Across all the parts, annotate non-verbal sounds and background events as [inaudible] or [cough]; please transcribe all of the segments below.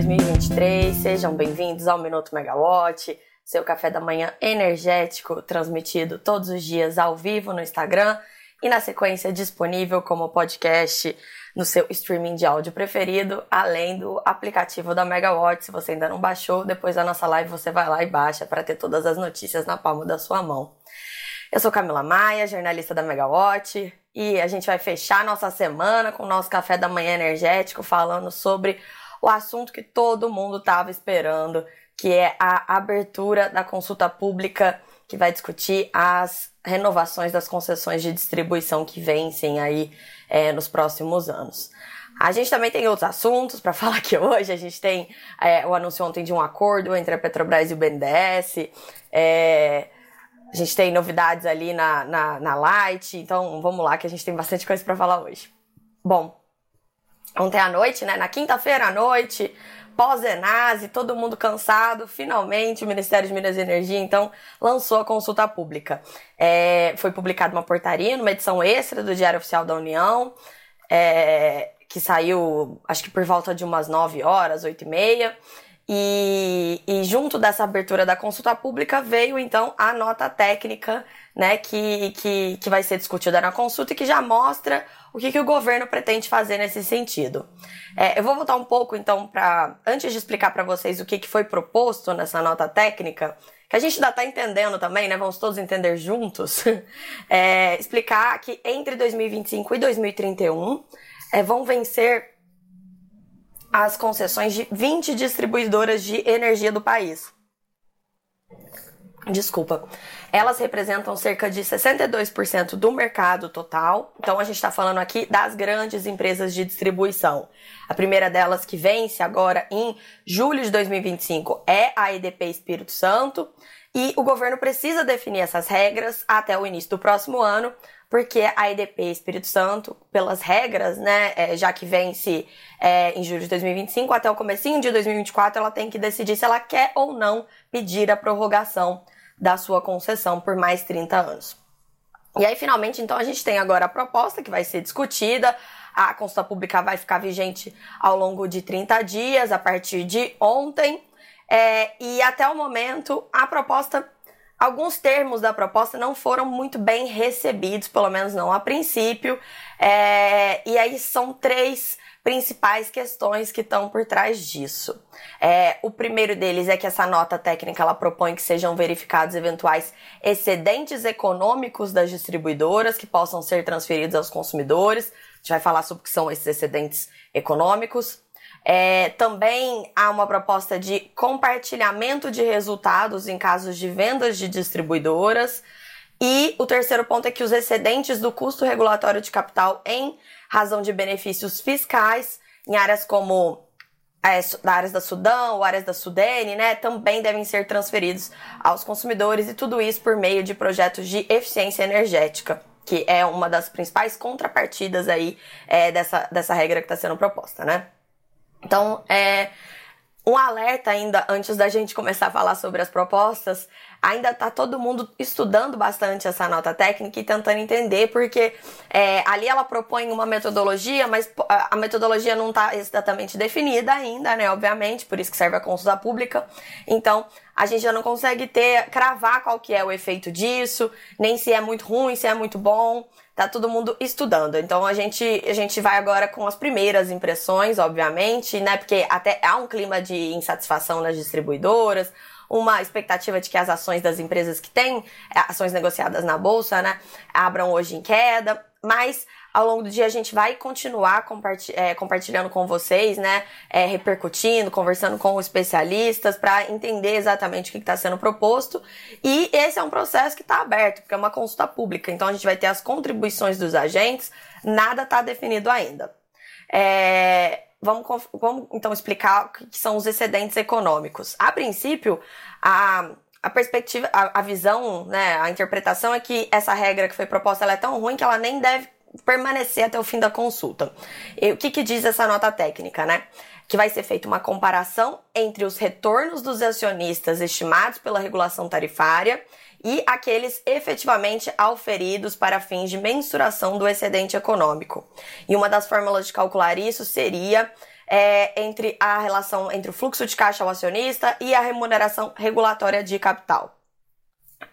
2023. Sejam bem-vindos ao Minuto Megawatt, seu café da manhã energético, transmitido todos os dias ao vivo no Instagram e na sequência disponível como podcast no seu streaming de áudio preferido, além do aplicativo da Megawatt. Se você ainda não baixou, depois da nossa live você vai lá e baixa para ter todas as notícias na palma da sua mão. Eu sou Camila Maia, jornalista da Megawatt, e a gente vai fechar nossa semana com o nosso café da manhã energético falando sobre o assunto que todo mundo estava esperando, que é a abertura da consulta pública que vai discutir as renovações das concessões de distribuição que vencem aí é, nos próximos anos. A gente também tem outros assuntos para [laughs] falar aqui hoje. A gente tem é, o anúncio ontem de um acordo entre a Petrobras e o BNDES. É, a gente tem novidades ali na, na, na Light, então vamos lá que a gente tem bastante coisa para falar hoje. Bom, ontem à noite, né, na quinta-feira à noite, pós-Enase, todo mundo cansado, finalmente o Ministério de Minas e Energia, então, lançou a consulta pública. É, foi publicada uma portaria numa edição extra do Diário Oficial da União, é, que saiu, acho que por volta de umas 9 horas, 8 e meia, e, e, junto dessa abertura da consulta pública veio então a nota técnica, né, que, que, que vai ser discutida na consulta e que já mostra o que, que o governo pretende fazer nesse sentido. É, eu vou voltar um pouco então para antes de explicar para vocês o que, que foi proposto nessa nota técnica, que a gente ainda está entendendo também, né? Vamos todos entender juntos. [laughs] É, explicar que entre 2025 e 2031 é, vão vencer as concessões de 20 distribuidoras de energia do país. Desculpa. Elas representam cerca de 62% do mercado total. Então a gente está falando aqui das grandes empresas de distribuição. A primeira delas que vence agora em julho de 2025 é a EDP Espírito Santo. E o governo precisa definir essas regras até o início do próximo ano porque a EDP Espírito Santo, pelas regras, né, é, já que vence é, em julho de 2025 até o comecinho de 2024, ela tem que decidir se ela quer ou não pedir a prorrogação da sua concessão por mais 30 anos. E aí, finalmente, então, a gente tem agora a proposta que vai ser discutida. A consulta pública vai ficar vigente ao longo de 30 dias, a partir de ontem. É, e até o momento, a proposta Alguns termos da proposta não foram muito bem recebidos, pelo menos não a princípio. É, e aí são três principais questões que estão por trás disso. É, o primeiro deles é que essa nota técnica ela propõe que sejam verificados eventuais excedentes econômicos das distribuidoras que possam ser transferidos aos consumidores. A gente vai falar sobre o que são esses excedentes econômicos. É, também há uma proposta de compartilhamento de resultados em casos de vendas de distribuidoras. E o terceiro ponto é que os excedentes do custo regulatório de capital em razão de benefícios fiscais em áreas como é, áreas da Sudão ou áreas da Sudene, né, também devem ser transferidos aos consumidores e tudo isso por meio de projetos de eficiência energética, que é uma das principais contrapartidas aí é, dessa, dessa regra que está sendo proposta, né? Então, é um alerta ainda antes da gente começar a falar sobre as propostas. Ainda tá todo mundo estudando bastante essa nota técnica e tentando entender, porque é, ali ela propõe uma metodologia, mas a metodologia não está exatamente definida ainda, né? Obviamente, por isso que serve a consulta pública. Então, a gente já não consegue ter, cravar qual que é o efeito disso, nem se é muito ruim, se é muito bom tá todo mundo estudando. Então a gente, a gente vai agora com as primeiras impressões, obviamente, né? Porque até há um clima de insatisfação nas distribuidoras, uma expectativa de que as ações das empresas que têm é, ações negociadas na bolsa, né, abram hoje em queda, mas ao longo do dia a gente vai continuar é, compartilhando com vocês, né? É, repercutindo, conversando com especialistas para entender exatamente o que está sendo proposto. E esse é um processo que está aberto, porque é uma consulta pública. Então a gente vai ter as contribuições dos agentes, nada está definido ainda. É, vamos, vamos então explicar o que são os excedentes econômicos. A princípio, a a perspectiva, a, a, visão, né, a interpretação é que essa regra que foi proposta é tão ruim que ela nem deve permanecer até o fim da consulta. E o que, que diz essa nota técnica, né? Que vai ser feita uma comparação entre os retornos dos acionistas estimados pela regulação tarifária e aqueles efetivamente auferidos para fins de mensuração do excedente econômico. E uma das fórmulas de calcular isso seria é, entre a relação entre o fluxo de caixa ao acionista e a remuneração regulatória de capital.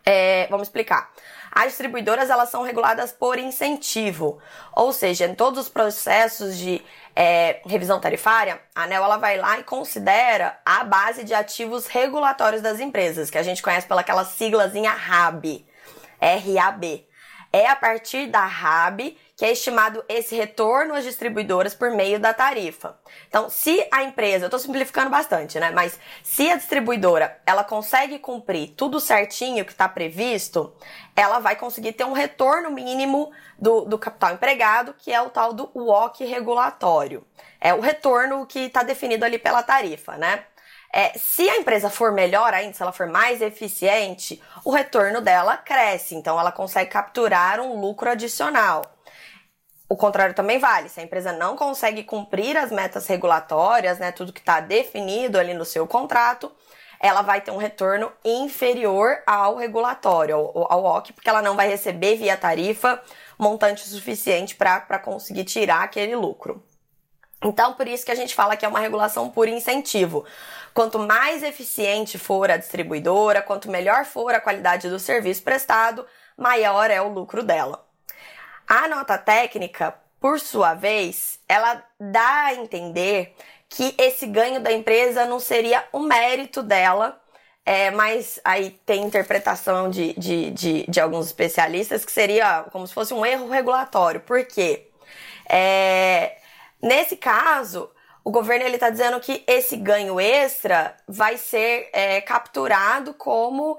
É, vamos explicar. As distribuidoras elas são reguladas por incentivo, ou seja, em todos os processos de é, revisão tarifária, a ANEL ela vai lá e considera a base de ativos regulatórios das empresas, que a gente conhece pelaquela siglazinha RAB, R-A-B. É a partir da RAB que é estimado esse retorno às distribuidoras por meio da tarifa. Então, se a empresa, eu estou simplificando bastante, né? Mas se a distribuidora ela consegue cumprir tudo certinho que está previsto, ela vai conseguir ter um retorno mínimo do, do capital empregado, que é o tal do WOC regulatório. É o retorno que está definido ali pela tarifa, né? É, se a empresa for melhor ainda, se ela for mais eficiente, o retorno dela cresce, então ela consegue capturar um lucro adicional. O contrário também vale. Se a empresa não consegue cumprir as metas regulatórias, né, tudo que está definido ali no seu contrato, ela vai ter um retorno inferior ao regulatório, ao, ao OC, porque ela não vai receber via tarifa montante suficiente para conseguir tirar aquele lucro. Então, por isso que a gente fala que é uma regulação por incentivo. Quanto mais eficiente for a distribuidora, quanto melhor for a qualidade do serviço prestado, maior é o lucro dela. A nota técnica, por sua vez, ela dá a entender que esse ganho da empresa não seria um mérito dela, é, mas aí tem interpretação de, de, de, de, alguns especialistas que seria como se fosse um erro regulatório. Por quê? É, nesse caso, o governo ele está dizendo que esse ganho extra vai ser é, capturado como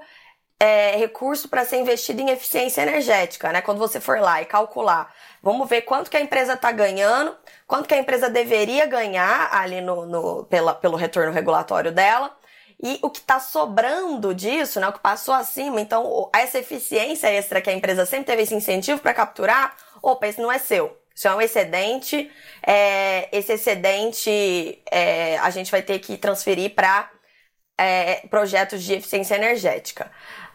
é, recurso para ser investido em eficiência energética, né? Quando você for lá e calcular, vamos ver quanto que a empresa está ganhando, quanto que a empresa deveria ganhar ali no, no pela, pelo retorno regulatório dela, e o que está sobrando disso, né, o que passou acima, então essa eficiência extra que a empresa sempre teve esse incentivo para capturar, opa, esse não é seu. Isso é um excedente, é, esse excedente é, a gente vai ter que transferir para é, projetos de eficiência energética.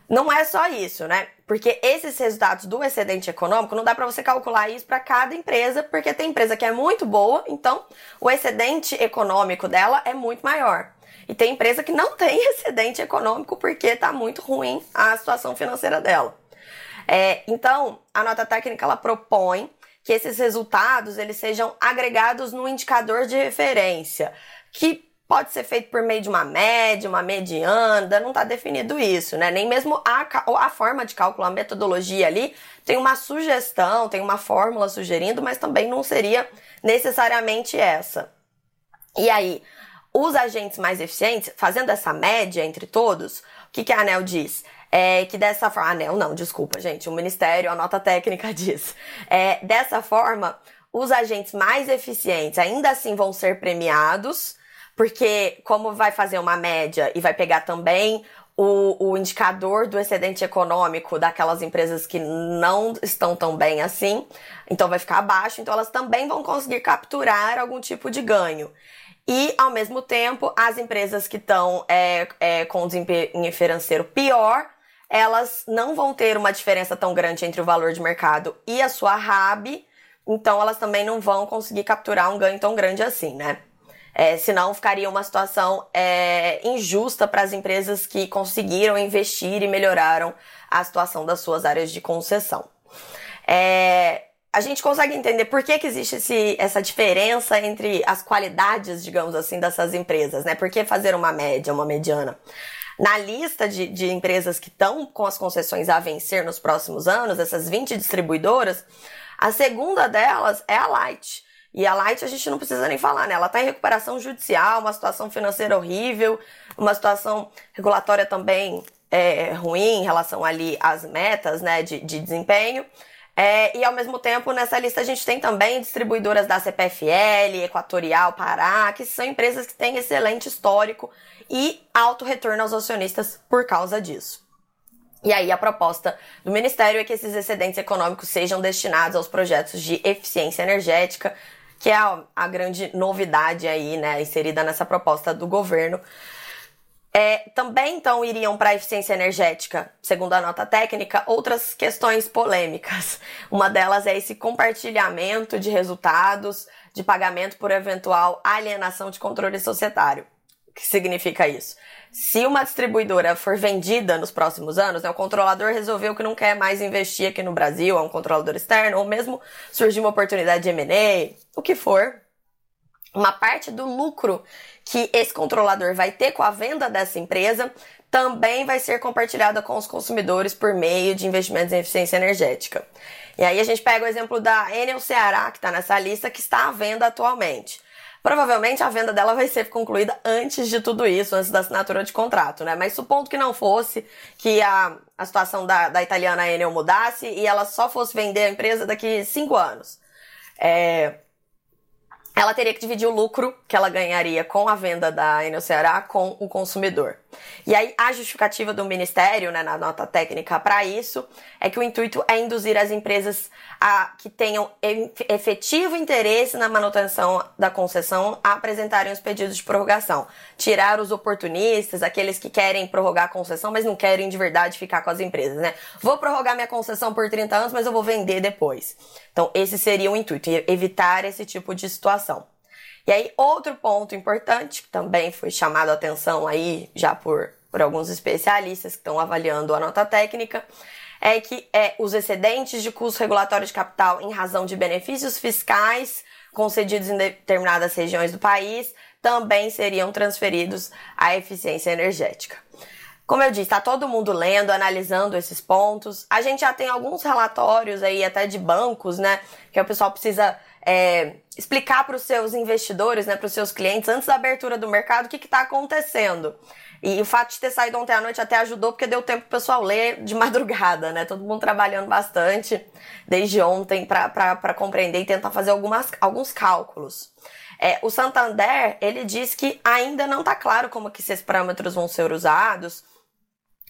Não é só isso, né? Porque esses resultados do excedente econômico não dá para você calcular isso para cada empresa, porque tem empresa que é muito boa, então o excedente econômico dela é muito maior. E tem empresa que não [laughs] tem excedente econômico porque está muito ruim a situação financeira dela. É, então, a nota técnica ela propõe que esses resultados eles sejam agregados no indicador de referência, que Pode ser feito por meio de uma média, uma mediana, não está definido isso, né? Nem mesmo a, a forma de cálculo, a metodologia ali, tem uma sugestão, tem uma fórmula sugerindo, mas também não seria necessariamente essa. E aí, os agentes mais eficientes, fazendo essa média entre todos, o que, que a ANEL diz? É que dessa forma. ANEL não, desculpa, gente. O Ministério, a nota técnica [laughs] diz. É, dessa forma, os agentes mais eficientes ainda assim vão ser premiados porque, como vai fazer uma média e vai pegar também o, o, indicador do excedente econômico daquelas empresas que não estão tão bem assim, então vai ficar abaixo, então elas também vão conseguir capturar algum tipo de ganho. E, ao mesmo tempo, as empresas que estão é, é, com desempenho financeiro pior, elas não vão ter uma diferença tão grande entre o valor de mercado e a sua RAB, então elas também não vão conseguir capturar um ganho tão grande assim, né? É, senão ficaria uma situação é, injusta para as empresas que conseguiram investir e melhoraram a situação das suas áreas de concessão. É, a gente consegue entender por que, que existe esse, essa diferença entre as qualidades, digamos assim, dessas empresas, né? Por que fazer uma média, uma mediana? Na lista de, de empresas que estão com as concessões a vencer nos próximos anos, essas 20 distribuidoras, a segunda delas é a Light. E a Light a gente não precisa nem falar, né? Ela está em recuperação judicial, uma situação financeira horrível, uma situação regulatória também é, ruim em relação ali às metas, né, de, de desempenho. É, e ao mesmo tempo, nessa lista a gente tem também distribuidoras da CPFL, Equatorial, Pará, que são empresas que têm excelente histórico e alto retorno aos acionistas por causa disso. E aí a proposta do Ministério é que esses excedentes econômicos sejam destinados aos projetos de eficiência energética, que é a, a grande novidade aí, né, inserida nessa proposta do governo. É, também, então, iriam para a eficiência energética, segundo a nota técnica, outras questões polêmicas. [laughs] Uma delas é esse compartilhamento de resultados de pagamento por eventual alienação de controle societário. Que significa isso? Se uma distribuidora for vendida nos próximos anos, né, o controlador resolveu que não quer mais investir aqui no Brasil, é um controlador externo, ou mesmo surgiu uma oportunidade de M&A, o que for, uma parte do lucro que esse controlador vai ter com a venda dessa empresa também vai ser compartilhada com os consumidores por meio de investimentos em eficiência energética. E aí a gente pega o exemplo da Enel Ceará, que está nessa lista, que está à venda atualmente. Provavelmente a venda dela vai ser concluída antes de tudo isso, antes da assinatura de contrato, né? Mas supondo que não fosse, que a, a situação da, da italiana Enel mudasse e ela só fosse vender a empresa daqui cinco anos. É, ela teria que dividir o lucro que ela ganharia com a venda da Enel Ceará com o consumidor. E aí a justificativa do Ministério, né, na nota técnica para isso, é que o intuito é induzir as empresas a que tenham efetivo interesse na manutenção da concessão a apresentarem os pedidos de prorrogação. Tirar os oportunistas, aqueles que querem prorrogar a concessão, mas não querem de verdade ficar com as empresas, né? Vou prorrogar minha concessão por 30 anos, mas eu vou vender depois. Então, esse seria o intuito, evitar esse tipo de situação. E aí, outro ponto importante, que também foi chamado a atenção aí já por, por alguns especialistas que estão avaliando a nota técnica, é que é, os excedentes de custo regulatório de capital em razão de benefícios fiscais concedidos em determinadas regiões do país também seriam transferidos à eficiência energética. Como eu disse, está todo mundo lendo, analisando esses pontos. A gente já tem alguns relatórios aí, até de bancos, né? Que o pessoal precisa é, explicar para os seus investidores, né, para os seus clientes, antes da abertura do mercado, o que está acontecendo. E o fato de ter saído ontem à noite até ajudou, porque deu tempo pro pessoal ler de [laughs] madrugada, né? Todo mundo trabalhando bastante desde ontem para compreender e tentar fazer algumas, alguns cálculos. É, o Santander, ele diz que ainda não está claro como que esses parâmetros vão ser usados,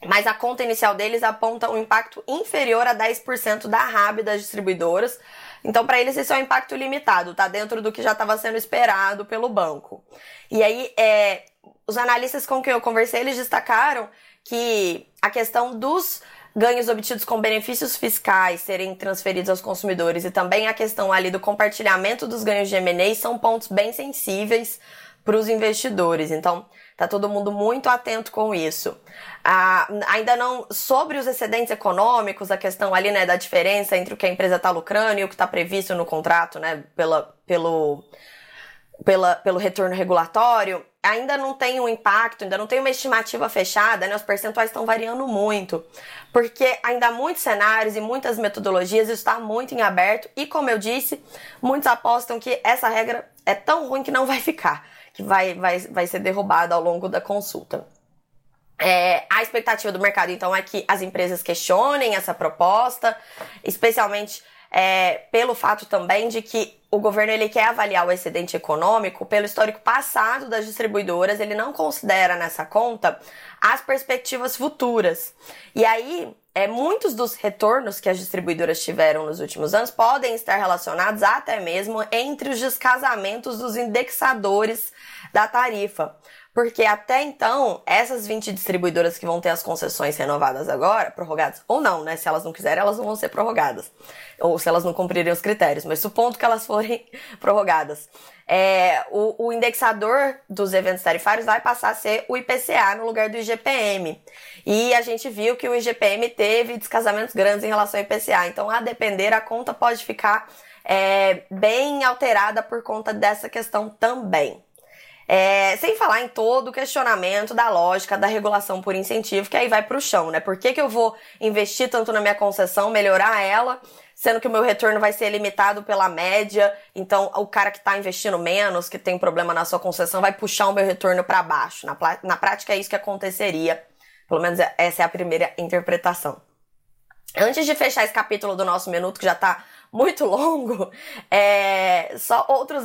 mas a conta inicial deles aponta um impacto inferior a 10% da RAB das distribuidoras. Então, para eles, esse é um impacto limitado, tá dentro do que já estava sendo esperado pelo banco. E aí, é, os analistas com quem eu conversei, eles destacaram que a questão dos ganhos obtidos com benefícios fiscais serem transferidos aos consumidores e também a questão ali do compartilhamento dos ganhos de M&A são pontos bem sensíveis para os investidores. Então, tá todo mundo muito atento com isso. Ah, ainda não sobre os excedentes econômicos, a questão ali, né, da diferença entre o que a empresa está lucrando e o que está previsto no contrato, né, pela, pelo, pela, pelo retorno regulatório, ainda não tem um impacto, ainda não tem uma estimativa fechada, né? Os percentuais estão variando muito. Porque ainda há muitos cenários e muitas metodologias, isso está muito em aberto. E como eu disse, muitos apostam que essa regra é tão ruim que não vai ficar que vai, vai, vai ser derrubada ao longo da consulta. É, a expectativa do mercado, então, é que as empresas questionem essa proposta, especialmente é, pelo fato também de que o governo ele quer avaliar o excedente econômico pelo histórico passado das distribuidoras, ele não considera nessa conta as perspectivas futuras. E aí, é, muitos dos retornos que as distribuidoras tiveram nos últimos anos podem estar relacionados até mesmo entre os descasamentos dos indexadores da tarifa. Porque até então, essas 20 distribuidoras que vão ter as concessões renovadas agora, prorrogadas, ou não, né? Se elas não quiserem, elas não vão ser prorrogadas. Ou se elas não cumprirem os critérios, mas supondo que elas [laughs] forem prorrogadas. É, o, o indexador dos eventos tarifários vai passar a ser o IPCA no lugar do IGPM. E a gente viu que o IGPM teve descasamentos grandes em relação ao IPCA. Então, a depender, a conta pode ficar é, bem alterada por conta dessa questão também. É, sem falar em todo o questionamento da lógica da regulação por incentivo, que aí vai para o chão, né? Por que, que eu vou investir tanto na minha concessão, melhorar ela, sendo que o meu retorno vai ser limitado pela média? Então, o cara que está investindo menos, que tem problema na sua concessão, vai puxar o meu retorno para baixo. Na, na prática, é isso que aconteceria. Pelo menos essa é a primeira interpretação. Antes de fechar esse capítulo do nosso minuto, que já está muito [laughs] longo, é, só outros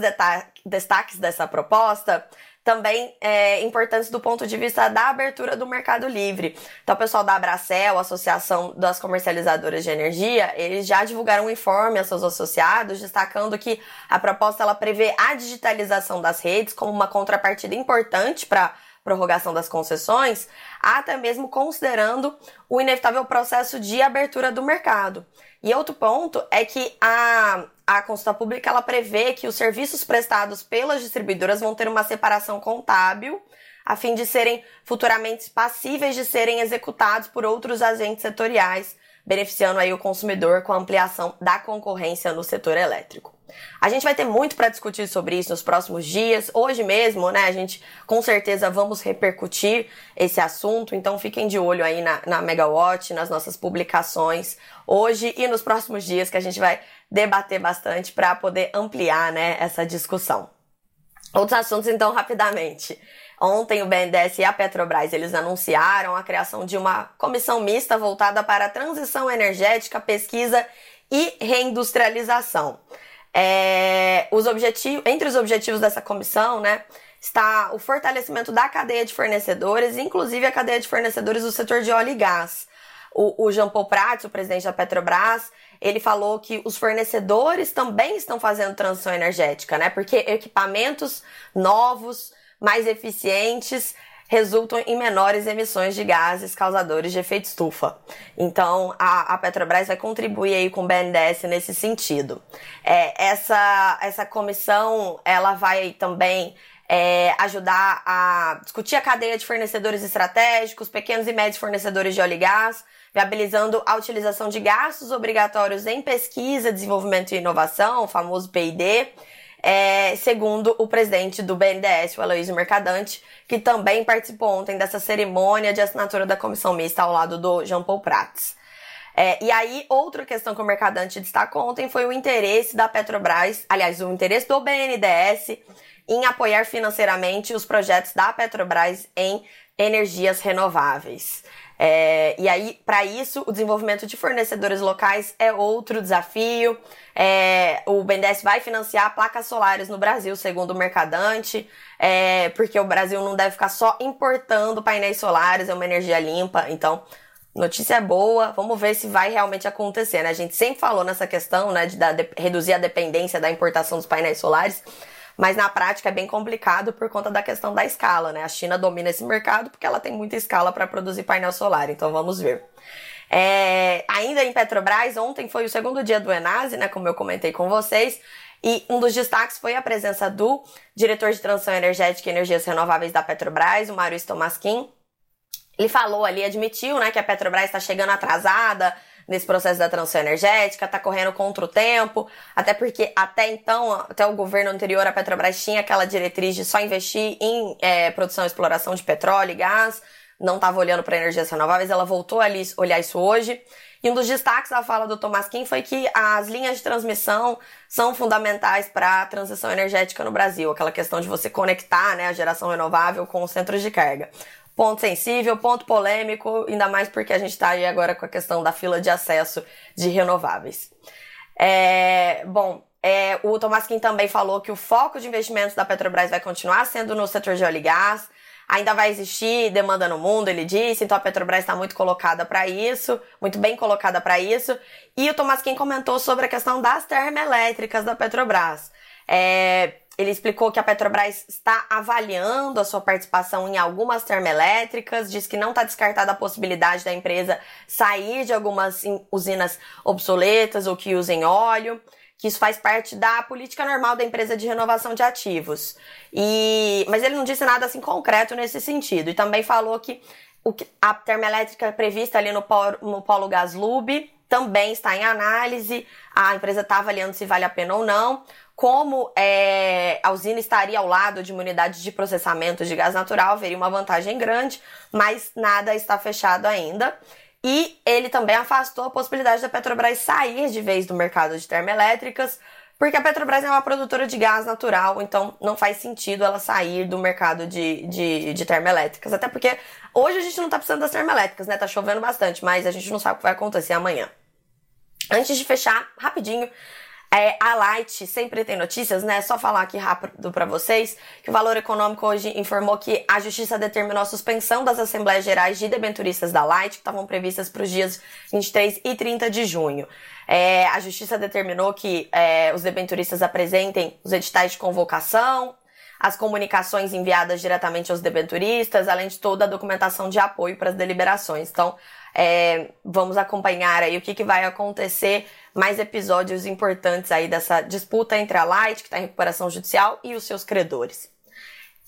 destaques dessa proposta também é, importantes do ponto de vista da abertura do mercado livre. Então, o pessoal da Abracel, Associação das Comercializadoras de Energia, eles já divulgaram um informe a seus associados, destacando que a proposta ela prevê a digitalização das redes como uma contrapartida importante para prorrogação das concessões, até mesmo considerando o inevitável processo de abertura do mercado. E outro ponto é que a, a consulta pública ela prevê que os serviços prestados pelas distribuidoras vão ter uma separação contábil a fim de serem futuramente passíveis de serem executados por outros agentes setoriais, beneficiando aí o consumidor com a ampliação da concorrência no setor elétrico. A gente vai ter muito para discutir sobre isso nos próximos dias. Hoje mesmo, né, a gente com certeza vamos repercutir esse assunto, então fiquem de olho aí na, na Megawatt, nas nossas publicações hoje e nos próximos dias que a gente vai debater bastante para poder ampliar, né, essa discussão. Outros assuntos, então, rapidamente. Ontem o BNDES e a Petrobras eles anunciaram a criação de uma comissão mista voltada para a transição energética, pesquisa e reindustrialização. É, os objetivos, entre os objetivos dessa comissão, né, está o fortalecimento da cadeia de fornecedores, inclusive a cadeia de fornecedores do setor de óleo e gás. O, o Jean Paul Prats, o presidente da Petrobras, ele falou que os fornecedores também estão fazendo transição energética, né? Porque equipamentos novos, mais eficientes, resultam em menores emissões de gases causadores de efeito estufa. Então, a, a Petrobras vai contribuir aí com o BNDES nesse sentido. É, essa, essa comissão, ela vai também é, ajudar a discutir a cadeia de fornecedores estratégicos, pequenos e médios fornecedores de óleo e gás, viabilizando a utilização de gastos obrigatórios em pesquisa, desenvolvimento e inovação, o famoso P&D, é, segundo o presidente do BNDES, o Aloysio Mercadante, que também participou ontem dessa cerimônia de assinatura da comissão mista ao lado do Jean Paul Prats. É, e aí, outra questão que o Mercadante destacou ontem foi o interesse da Petrobras, aliás, o interesse do BNDES em apoiar financeiramente os projetos da Petrobras em energias renováveis. É, e aí, para isso, o desenvolvimento de fornecedores locais é outro desafio. É, o BNDES vai financiar placas solares no Brasil, segundo o Mercadante, é, porque o Brasil não deve ficar só importando painéis solares, é uma energia limpa. Então, notícia boa, vamos ver se vai realmente acontecer. Né? A gente sempre falou nessa questão né, de, de reduzir a dependência da importação dos painéis solares. Mas na prática é bem complicado por conta da questão da escala, né? A China domina esse mercado porque ela tem muita escala para produzir painel solar, então vamos ver. É, ainda em Petrobras, ontem foi o segundo dia do Enase, né? Como eu comentei com vocês. E um dos destaques foi a presença do diretor de transição energética e energias renováveis da Petrobras, o Maurício Tomasquim. Ele falou ali, admitiu, né, que a Petrobras está chegando atrasada, nesse processo da transição energética, está correndo contra o tempo, até porque até então, até o governo anterior, a Petrobras tinha aquela diretriz de só investir em é, produção e exploração de petróleo e gás, não estava olhando para energias renováveis, ela voltou a olhar isso hoje. E um dos destaques da fala do Thomas Kim foi que as linhas de transmissão são fundamentais para a transição energética no Brasil, aquela questão de você conectar né, a geração renovável com os centros de carga ponto sensível, ponto polêmico, ainda mais porque a gente está aí agora com a questão da fila de acesso de renováveis. É, bom, é, o Tomás Kim também falou que o foco de investimentos da Petrobras vai continuar sendo no setor de óleo e gás. Ainda vai existir demanda no mundo, ele disse, então a Petrobras está muito colocada para isso, muito bem colocada para isso. E o Tomás Kim comentou sobre a questão das termoelétricas da Petrobras. É, ele explicou que a Petrobras está avaliando a sua participação em algumas termoelétricas, diz que não está descartada a possibilidade da empresa sair de algumas usinas obsoletas ou que usem óleo, que isso faz parte da política normal da empresa de renovação de ativos. E, mas ele não disse nada assim concreto nesse sentido. E também falou que a termoelétrica prevista ali no polo, no polo Gaslub também está em análise. A empresa está avaliando se vale a pena ou não como é, a usina estaria ao lado de uma unidade de processamento de gás natural, haveria uma vantagem grande, mas nada está fechado ainda. E ele também afastou a possibilidade da Petrobras sair de vez do mercado de termoelétricas, porque a Petrobras é uma produtora de gás natural, então não faz sentido ela sair do mercado de, de, de termoelétricas. Até porque hoje a gente não tá precisando das termoelétricas, né? Tá chovendo bastante, mas a gente não sabe o que vai acontecer amanhã. Antes de fechar, rapidinho, é, a Light sempre tem notícias, né? Só falar aqui rápido para vocês que o Valor Econômico hoje informou que a Justiça determinou a suspensão das Assembleias Gerais de Debenturistas da Light, que estavam previstas para os dias 23 e 30 de junho. É, a Justiça determinou que é, os debenturistas apresentem os editais de convocação as comunicações enviadas diretamente aos debenturistas, além de toda a documentação de apoio para as deliberações. Então, é, vamos acompanhar aí o que, que vai acontecer, mais episódios importantes aí dessa disputa entre a Light, que está em recuperação judicial, e os seus credores.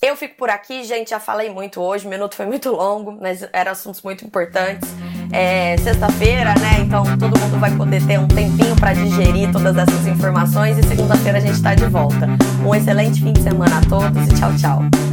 Eu fico por aqui, gente, já falei muito hoje, o minuto foi muito longo, mas eram assuntos muito importantes. É sexta-feira, né? Então todo mundo vai poder ter um tempinho para digerir todas essas informações e segunda-feira a gente está de volta. Um excelente fim de semana a todos e tchau, tchau.